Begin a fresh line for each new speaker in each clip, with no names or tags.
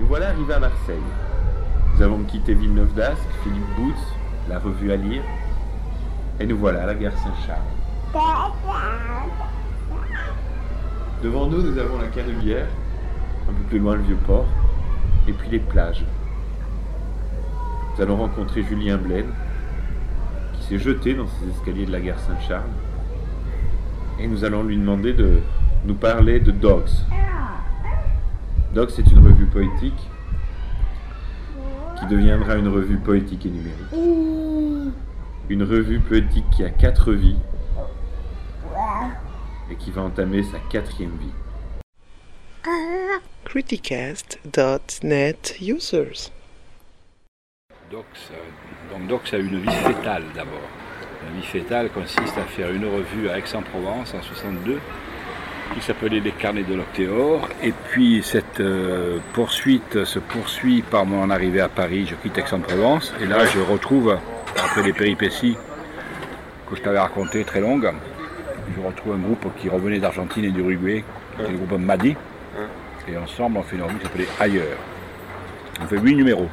Nous voilà arrivés à Marseille. Nous avons quitté Villeneuve d'Ascq, Philippe Boots, la revue à lire, et nous voilà à la gare Saint-Charles. Devant nous, nous avons la Canebière, un peu plus loin le Vieux-Port, et puis les plages. Nous allons rencontrer Julien Blaine, qui s'est jeté dans ces escaliers de la gare Saint-Charles, et nous allons lui demander de nous parler de Dogs. Dogs, c'est une revue poétique qui deviendra une revue poétique et numérique. Une revue poétique qui a quatre vies et qui va entamer sa quatrième vie.
Criticast.net users.
Docs, donc Docs a une vie fétale d'abord. La vie fétale consiste à faire une revue à Aix-en-Provence en 62 qui s'appelait Les Carnets de l'Octéor. Et puis cette euh, poursuite se poursuit par mon arrivée à Paris. Je quitte Aix-en-Provence et là je retrouve, après les péripéties que je t'avais racontées très longues, je retrouve un groupe qui revenait d'Argentine et d'Uruguay, qui était le groupe Madi. Et ensemble on fait une revue qui s'appelait Ailleurs. On fait huit numéros.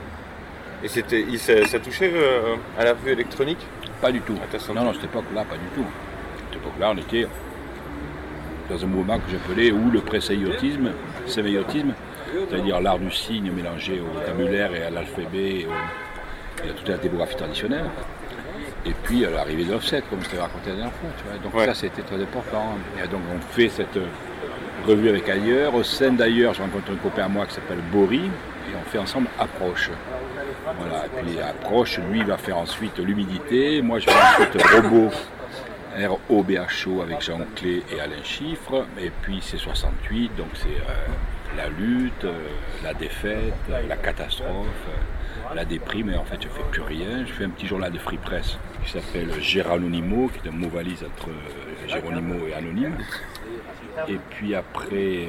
Et c'était, il- ça, ça touchait euh, à la revue électronique?
Pas du tout. Non, non, cette époque-là, pas du tout. Cette époque-là, on était dans un mouvement que j'appelais ou le pré-sémiotisme, sémiotisme, c'est-à-dire l'art du signe mélangé au vocabulaire et à l'alphabet et, à toute la typographie traditionnelle. Et puis à l'arrivée de l'offset, comme je t'avais raconté la dernière fois. tu vois. Donc
Ouais.
ça, c'était très important. Et donc on fait cette revue avec ailleurs. Au sein d'ailleurs, je rencontre un copain à moi qui s'appelle Bory, et on fait ensemble Approche. Voilà, et puis Approche, lui va faire ensuite l'humidité, moi je fais ensuite Robot, R-O-B-H-O avec Jean Clé et Alain Chiffre, et puis c'est 68, donc c'est euh, la lutte, euh, la défaite, euh, la catastrophe, euh, la déprime, et en fait je fais plus rien, je fais un petit journal de Free Press qui s'appelle Géronimo, qui est un mot valise entre Géronimo et Anonyme, et puis après,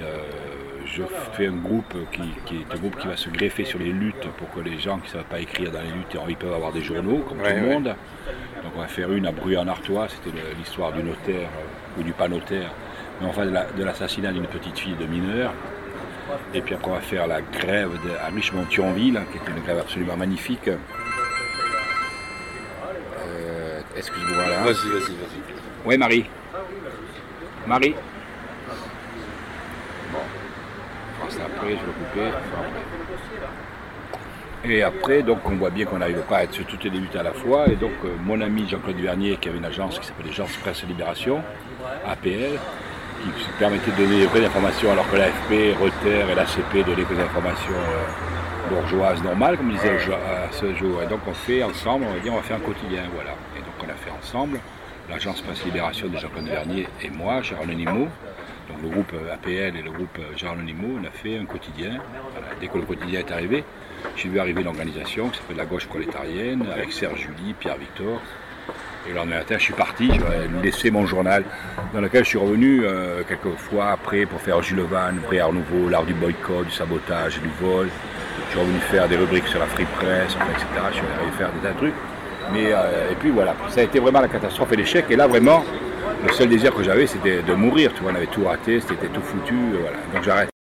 je fais un groupe qui, qui est un groupe qui va se greffer sur les luttes pour que les gens qui ne savent pas écrire dans les luttes, ils peuvent avoir des journaux, comme
Ouais,
tout le monde. On va faire une à Bruy-en-Artois, c'était l'histoire du notaire euh, ou du pas notaire, mais enfin de la- de l'assassinat d'une petite fille de mineur. Et puis après on va faire la grève de- à Richemont-Thionville, qui est une grève absolument magnifique. Euh, Excuse-moi là?
Vas-y, vas-y, vas-y.
Oui, Marie. Marie. Bon. Ça après, je vais couper. enfin, après. Et après, donc, on voit bien qu'on n'arrive pas à être sur toutes les luttes à la fois. Et donc, euh, mon ami Jean-Claude Vernier, qui avait une agence qui s'appelait Agence Presse Libération, APL, qui se permettait de donner des vraies informations, alors que l'AFP, Reuters et l'ACP donnaient des informations euh, bourgeoises normales, comme disait à ce jour. Et donc, on fait ensemble, on va dire, on va faire un quotidien, voilà. Et donc, on a fait ensemble l'agence Presse Libération de Jean-Claude Vernier et moi, Gérald Nimo. Donc le groupe euh, APL et le groupe Gérald Nimo, on a fait un quotidien. Voilà. Dès que le quotidien est arrivé, j'ai vu arriver l'organisation qui s'appelle la gauche prolétarienne, avec Serge Julie, Pierre Victor. Et le lendemain matin, je suis parti, je vais laisser mon journal, dans lequel je suis revenu euh, quelques fois après pour faire Gilles Van, Vrai Art Nouveau, l'art du boycott, du sabotage, du vol. Je suis revenu faire des rubriques sur la free press, enfin, etc. Je suis arrivé faire des tas de trucs. Mais, euh, et puis voilà, ça a été vraiment la catastrophe et l'échec. Et là, vraiment, le seul désir que j'avais, c'était de mourir. Tu vois, on avait tout raté, c'était tout foutu. euh, Voilà. Donc j'arrête.